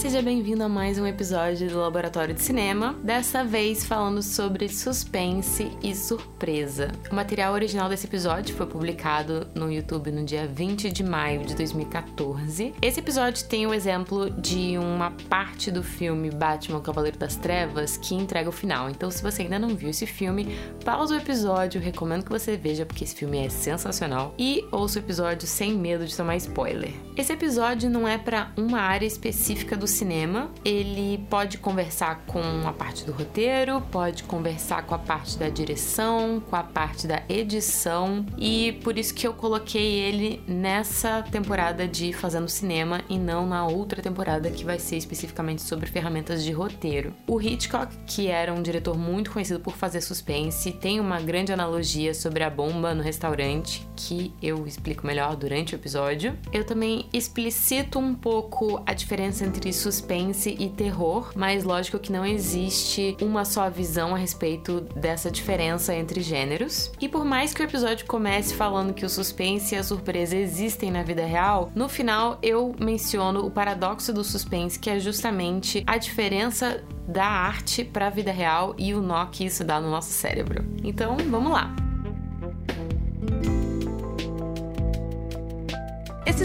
seja bem-vindo a mais um episódio do Laboratório de Cinema, dessa vez falando sobre suspense e surpresa. O material original desse episódio foi publicado no YouTube no dia 20 de maio de 2014. Esse episódio tem o exemplo de uma parte do filme Batman Cavaleiro das Trevas que entrega o final. Então, se você ainda não viu esse filme, pausa o episódio, recomendo que você veja porque esse filme é sensacional e ouça o episódio sem medo de tomar spoiler. Esse episódio não é para uma área específica do cinema, ele pode conversar com a parte do roteiro, pode conversar com a parte da direção, com a parte da edição, e por isso que eu coloquei ele nessa temporada de Fazendo Cinema e não na outra temporada que vai ser especificamente sobre ferramentas de roteiro. O Hitchcock, que era um diretor muito conhecido por fazer suspense, tem uma grande analogia sobre a bomba no restaurante que eu explico melhor durante o episódio. Eu também explicito um pouco a diferença entre suspense e terror, mas lógico que não existe uma só visão a respeito dessa diferença entre gêneros. E por mais que o episódio comece falando que o suspense e a surpresa existem na vida real, no final eu menciono o paradoxo do suspense, que é justamente a diferença da arte para a vida real e o nó que isso dá no nosso cérebro. Então, vamos lá.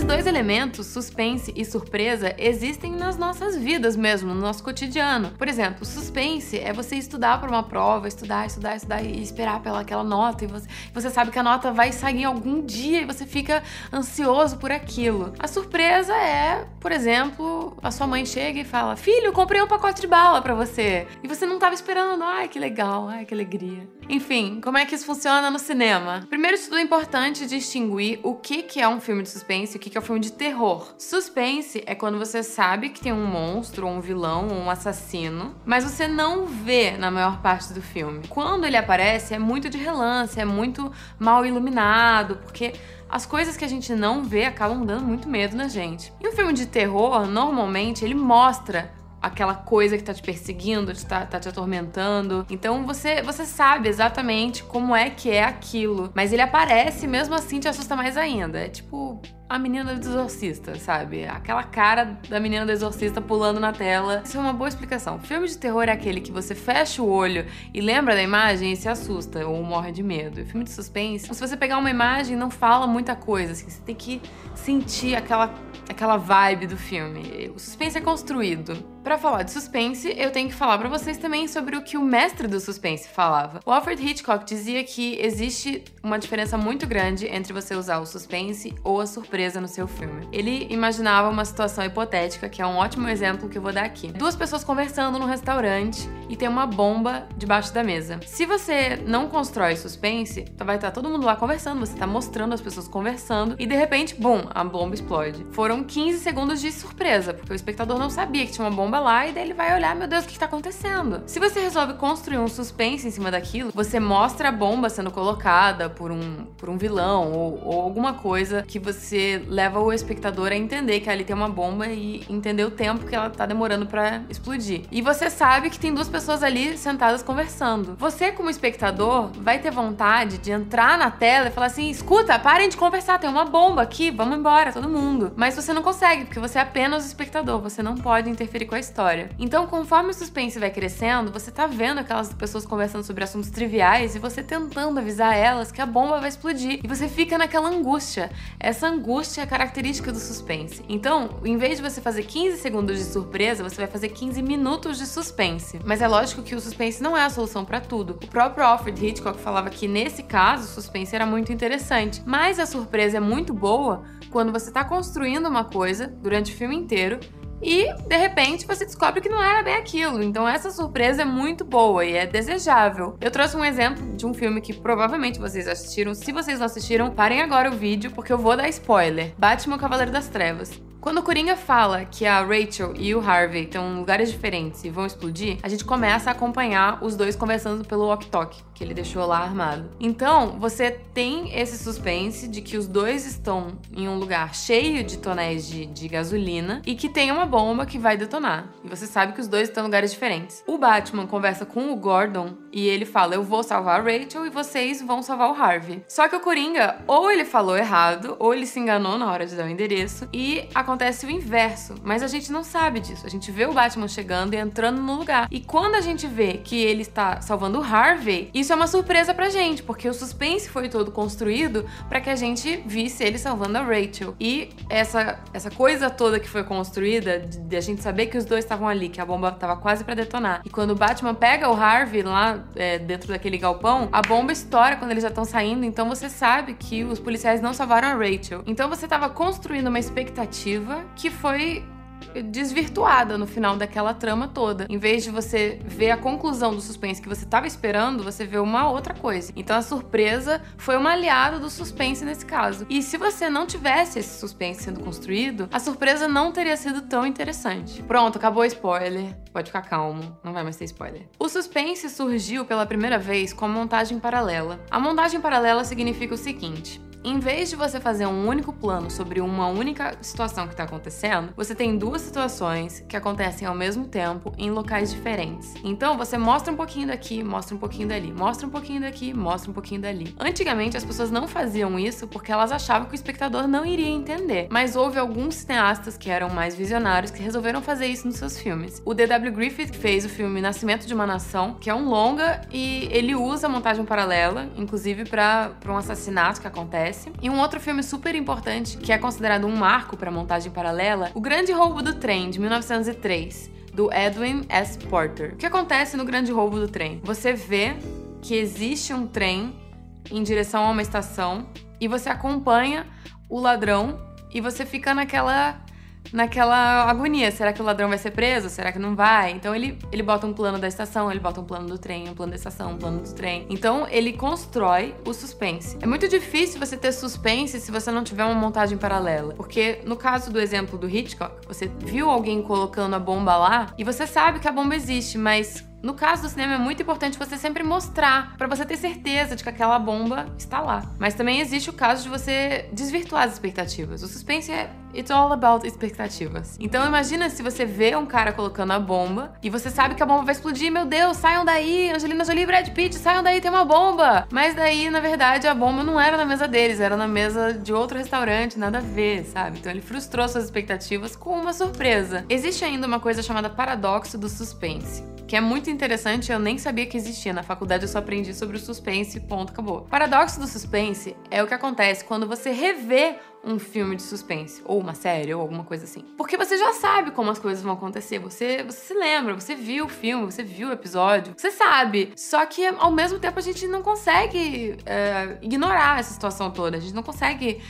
Dois elementos, suspense e surpresa, existem nas nossas vidas mesmo, no nosso cotidiano. Por exemplo, suspense é você estudar para uma prova, estudar, estudar, estudar e esperar pela aquela nota e você, você sabe que a nota vai sair em algum dia e você fica ansioso por aquilo. A surpresa é, por exemplo, a sua mãe chega e fala: "Filho, comprei um pacote de bala para você". E você não estava esperando. Ai, que legal. Ai, que alegria. Enfim, como é que isso funciona no cinema? Primeiro de tudo é importante distinguir o que que é um filme de suspense que é o filme de terror. Suspense é quando você sabe que tem um monstro, um vilão, um assassino, mas você não vê na maior parte do filme. Quando ele aparece, é muito de relance, é muito mal iluminado, porque as coisas que a gente não vê acabam dando muito medo na gente. E um filme de terror, normalmente, ele mostra aquela coisa que tá te perseguindo, tá, tá te atormentando. Então você, você sabe exatamente como é que é aquilo. Mas ele aparece mesmo assim te assusta mais ainda. É tipo a menina do exorcista, sabe? Aquela cara da menina do exorcista pulando na tela. Isso é uma boa explicação. Filme de terror é aquele que você fecha o olho e lembra da imagem e se assusta ou morre de medo. E filme de suspense, se você pegar uma imagem não fala muita coisa, assim, você tem que sentir aquela aquela vibe do filme. O suspense é construído. Para falar de suspense, eu tenho que falar para vocês também sobre o que o mestre do suspense falava. O Alfred Hitchcock dizia que existe uma diferença muito grande entre você usar o suspense ou a surpresa no seu filme. Ele imaginava uma situação hipotética, que é um ótimo exemplo que eu vou dar aqui. Duas pessoas conversando num restaurante e tem uma bomba debaixo da mesa. Se você não constrói suspense, vai estar todo mundo lá conversando, você tá mostrando as pessoas conversando e de repente, bum, a bomba explode. Foram 15 segundos de surpresa, porque o espectador não sabia que tinha uma bomba lá e daí ele vai olhar, meu Deus, o que está acontecendo? Se você resolve construir um suspense em cima daquilo, você mostra a bomba sendo colocada por um, por um vilão ou, ou alguma coisa que você leva o espectador a entender que ali tem uma bomba e entender o tempo que ela tá demorando para explodir. E você sabe que tem duas pessoas ali sentadas conversando. Você, como espectador, vai ter vontade de entrar na tela e falar assim: escuta, parem de conversar, tem uma bomba aqui, vamos embora, todo mundo. Mas você não consegue, porque você é apenas o espectador, você não pode interferir com a história. Então, conforme o suspense vai crescendo, você tá vendo aquelas pessoas conversando sobre assuntos triviais e você tentando avisar elas que a bomba vai explodir. E você fica naquela angústia. Essa angústia é característica do suspense. Então, em vez de você fazer 15 segundos de surpresa, você vai fazer 15 minutos de suspense. Mas é lógico que o suspense não é a solução para tudo. O próprio Alfred Hitchcock falava que nesse caso o suspense era muito interessante, mas a surpresa é muito boa quando você está construindo uma coisa durante o filme inteiro e de repente você descobre que não era bem aquilo. Então essa surpresa é muito boa e é desejável. Eu trouxe um exemplo de um filme que provavelmente vocês assistiram. Se vocês não assistiram, parem agora o vídeo porque eu vou dar spoiler. Batman Cavaleiro das Trevas. Quando o Coringa fala que a Rachel e o Harvey estão em lugares diferentes e vão explodir, a gente começa a acompanhar os dois conversando pelo walkie-talkie que ele deixou lá armado. Então, você tem esse suspense de que os dois estão em um lugar cheio de tonéis de, de gasolina e que tem uma bomba que vai detonar. E você sabe que os dois estão em lugares diferentes. O Batman conversa com o Gordon e ele fala: Eu vou salvar a Rachel e vocês vão salvar o Harvey. Só que o Coringa, ou ele falou errado, ou ele se enganou na hora de dar o endereço, e acontece acontece o inverso, mas a gente não sabe disso. A gente vê o Batman chegando e entrando no lugar. E quando a gente vê que ele está salvando Harvey, isso é uma surpresa pra gente, porque o suspense foi todo construído para que a gente visse ele salvando a Rachel. E essa, essa coisa toda que foi construída, de, de a gente saber que os dois estavam ali, que a bomba estava quase para detonar. E quando o Batman pega o Harvey lá é, dentro daquele galpão, a bomba estoura quando eles já estão saindo, então você sabe que os policiais não salvaram a Rachel. Então você estava construindo uma expectativa que foi desvirtuada no final daquela trama toda. Em vez de você ver a conclusão do suspense que você estava esperando, você vê uma outra coisa. Então a surpresa foi uma aliada do suspense nesse caso. E se você não tivesse esse suspense sendo construído, a surpresa não teria sido tão interessante. Pronto, acabou o spoiler. Pode ficar calmo, não vai mais ter spoiler. O suspense surgiu pela primeira vez com a montagem paralela. A montagem paralela significa o seguinte: em vez de você fazer um único plano sobre uma única situação que está acontecendo, você tem duas situações que acontecem ao mesmo tempo em locais diferentes. Então você mostra um pouquinho daqui, mostra um pouquinho dali, mostra um pouquinho daqui, mostra um pouquinho dali. Antigamente as pessoas não faziam isso porque elas achavam que o espectador não iria entender, mas houve alguns cineastas que eram mais visionários que resolveram fazer isso nos seus filmes. O D.W. Griffith fez o filme Nascimento de uma Nação, que é um longa e ele usa montagem paralela, inclusive para um assassinato que acontece acontece. E um outro filme super importante, que é considerado um marco para montagem paralela, O Grande Roubo do Trem, de 1903 do Edwin S. Porter. O que acontece no Grande Roubo do Trem? Você vê que existe um trem em direção a uma estação e você acompanha o ladrão e você fica naquela naquela agonia. Será que o ladrão vai ser preso? Será que não vai? Então ele, ele bota um plano da estação, ele bota um plano do trem, um plano da estação, um plano do trem. Então ele constrói o suspense. É muito difícil você ter suspense se você não tiver uma montagem paralela. Porque no caso do exemplo do Hitchcock, você viu alguém colocando a bomba lá e você sabe que a bomba existe, mas no caso do cinema é muito importante você sempre mostrar para você ter certeza de que aquela bomba está lá. Mas também existe o caso de você desvirtuar as expectativas. O suspense é It's all about expectativas. Então imagina se você vê um cara colocando a bomba e você sabe que a bomba vai explodir, meu Deus, saiam daí, Angelina Jolie e Brad Pitt, saiam daí, tem uma bomba. Mas daí, na verdade, a bomba não era na mesa deles, era na mesa de outro restaurante, nada a ver, sabe? Então ele frustrou suas expectativas com uma surpresa. Existe ainda uma coisa chamada paradoxo do suspense que é muito interessante, eu nem sabia que existia. Na faculdade eu só aprendi sobre o suspense, ponto, acabou. O paradoxo do suspense é o que acontece quando você revê um filme de suspense, ou uma série, ou alguma coisa assim. Porque você já sabe como as coisas vão acontecer, você, você se lembra, você viu o filme, você viu o episódio, você sabe. Só que ao mesmo tempo a gente não consegue é, ignorar essa situação toda, a gente não consegue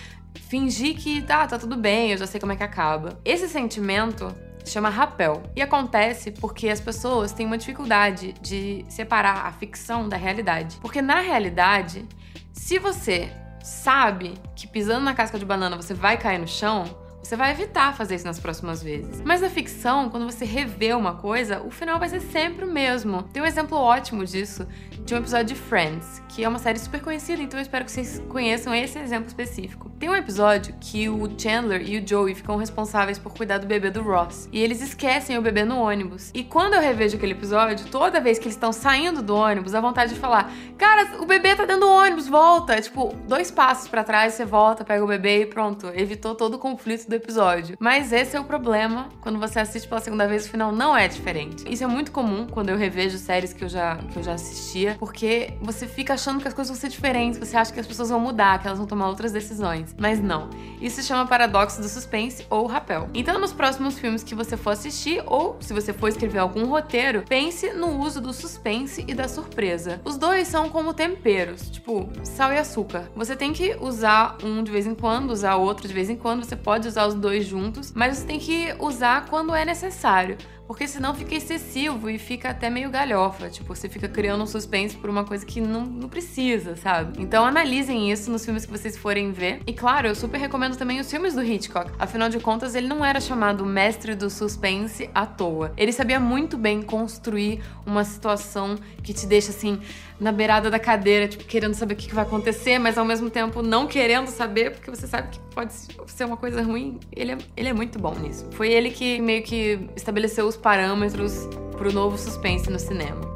fingir que tá, tá tudo bem, eu já sei como é que acaba. Esse sentimento chama rapel. E acontece porque as pessoas têm uma dificuldade de separar a ficção da realidade. Porque na realidade, se você sabe que pisando na casca de banana você vai cair no chão, você vai evitar fazer isso nas próximas vezes. Mas na ficção, quando você revê uma coisa, o final vai ser sempre o mesmo. Tem um exemplo ótimo disso de um episódio de Friends, que é uma série super conhecida, então eu espero que vocês conheçam esse exemplo específico. Tem um episódio que o Chandler e o Joey ficam responsáveis por cuidar do bebê do Ross, e eles esquecem o bebê no ônibus. E quando eu revejo aquele episódio, toda vez que eles estão saindo do ônibus, a vontade de falar: "Cara, o bebê tá dentro do ônibus, volta". Tipo, dois passos para trás, você volta, pega o bebê e pronto, evitou todo o conflito do do episódio. Mas esse é o problema quando você assiste pela segunda vez, o final não é diferente. Isso é muito comum quando eu revejo séries que eu já, que eu já assistia, porque você fica achando que as coisas vão ser diferentes, você acha que as pessoas vão mudar, que elas vão tomar outras decisões. Mas não. Isso se chama paradoxo do suspense ou rapel. Então, nos próximos filmes que você for assistir, ou se você for escrever algum roteiro, pense no uso do suspense e da surpresa. Os dois são como temperos, tipo sal e açúcar. Você tem que usar um de vez em quando, usar outro de vez em quando, você pode usar os dois juntos, mas você tem que usar quando é necessário. Porque senão fica excessivo e fica até meio galhofa. Tipo, você fica criando um suspense por uma coisa que não, não precisa, sabe? Então analisem isso nos filmes que vocês forem ver. E claro, eu super recomendo também os filmes do Hitchcock. Afinal de contas, ele não era chamado mestre do suspense à toa. Ele sabia muito bem construir uma situação que te deixa assim na beirada da cadeira, tipo, querendo saber o que vai acontecer, mas ao mesmo tempo não querendo saber, porque você sabe que pode ser uma coisa ruim. Ele é, ele é muito bom nisso. Foi ele que meio que estabeleceu parâmetros para o novo suspense no cinema.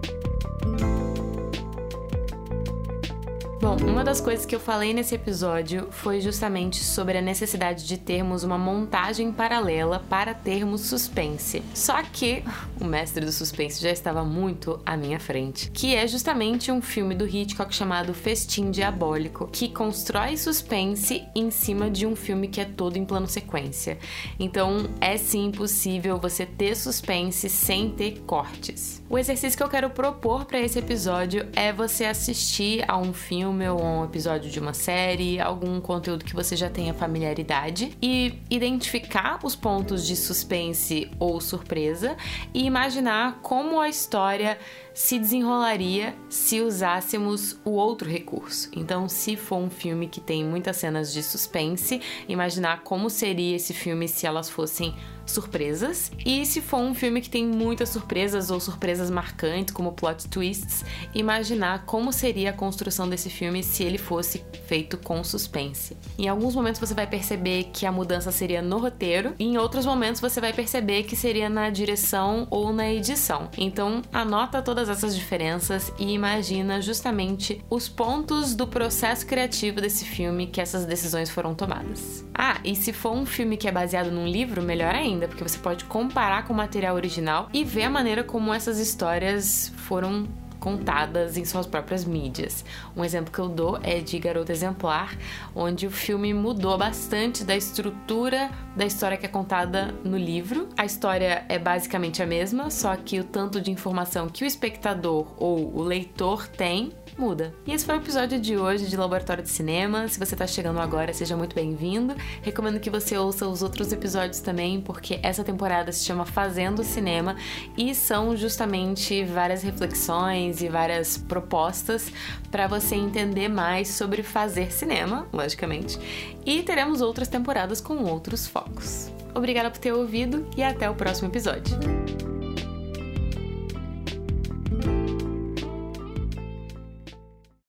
Bom, uma das coisas que eu falei nesse episódio foi justamente sobre a necessidade de termos uma montagem paralela para termos suspense. Só que o mestre do suspense já estava muito à minha frente, que é justamente um filme do Hitchcock chamado Festim Diabólico, que constrói suspense em cima de um filme que é todo em plano sequência. Então, é sim possível você ter suspense sem ter cortes. O exercício que eu quero propor para esse episódio é você assistir a um filme ou um episódio de uma série, algum conteúdo que você já tenha familiaridade e identificar os pontos de suspense ou surpresa e imaginar como a história se desenrolaria se usássemos o outro recurso. Então, se for um filme que tem muitas cenas de suspense, imaginar como seria esse filme se elas fossem surpresas. E se for um filme que tem muitas surpresas ou surpresas marcantes, como plot twists, imaginar como seria a construção desse filme se ele fosse feito com suspense. Em alguns momentos você vai perceber que a mudança seria no roteiro, e em outros momentos você vai perceber que seria na direção ou na edição. Então, anota todas essas diferenças e imagina justamente os pontos do processo criativo desse filme que essas decisões foram tomadas. Ah, e se for um filme que é baseado num livro, melhor ainda ainda, porque você pode comparar com o material original e ver a maneira como essas histórias foram contadas em suas próprias mídias. Um exemplo que eu dou é de Garota Exemplar, onde o filme mudou bastante da estrutura da história que é contada no livro. A história é basicamente a mesma, só que o tanto de informação que o espectador ou o leitor tem muda. E esse foi o episódio de hoje de Laboratório de Cinema. Se você está chegando agora, seja muito bem-vindo. Recomendo que você ouça os outros episódios também, porque essa temporada se chama Fazendo Cinema e são justamente várias reflexões e várias propostas para você entender mais sobre fazer cinema, logicamente. E teremos outras temporadas com outros focos. Obrigada por ter ouvido e até o próximo episódio.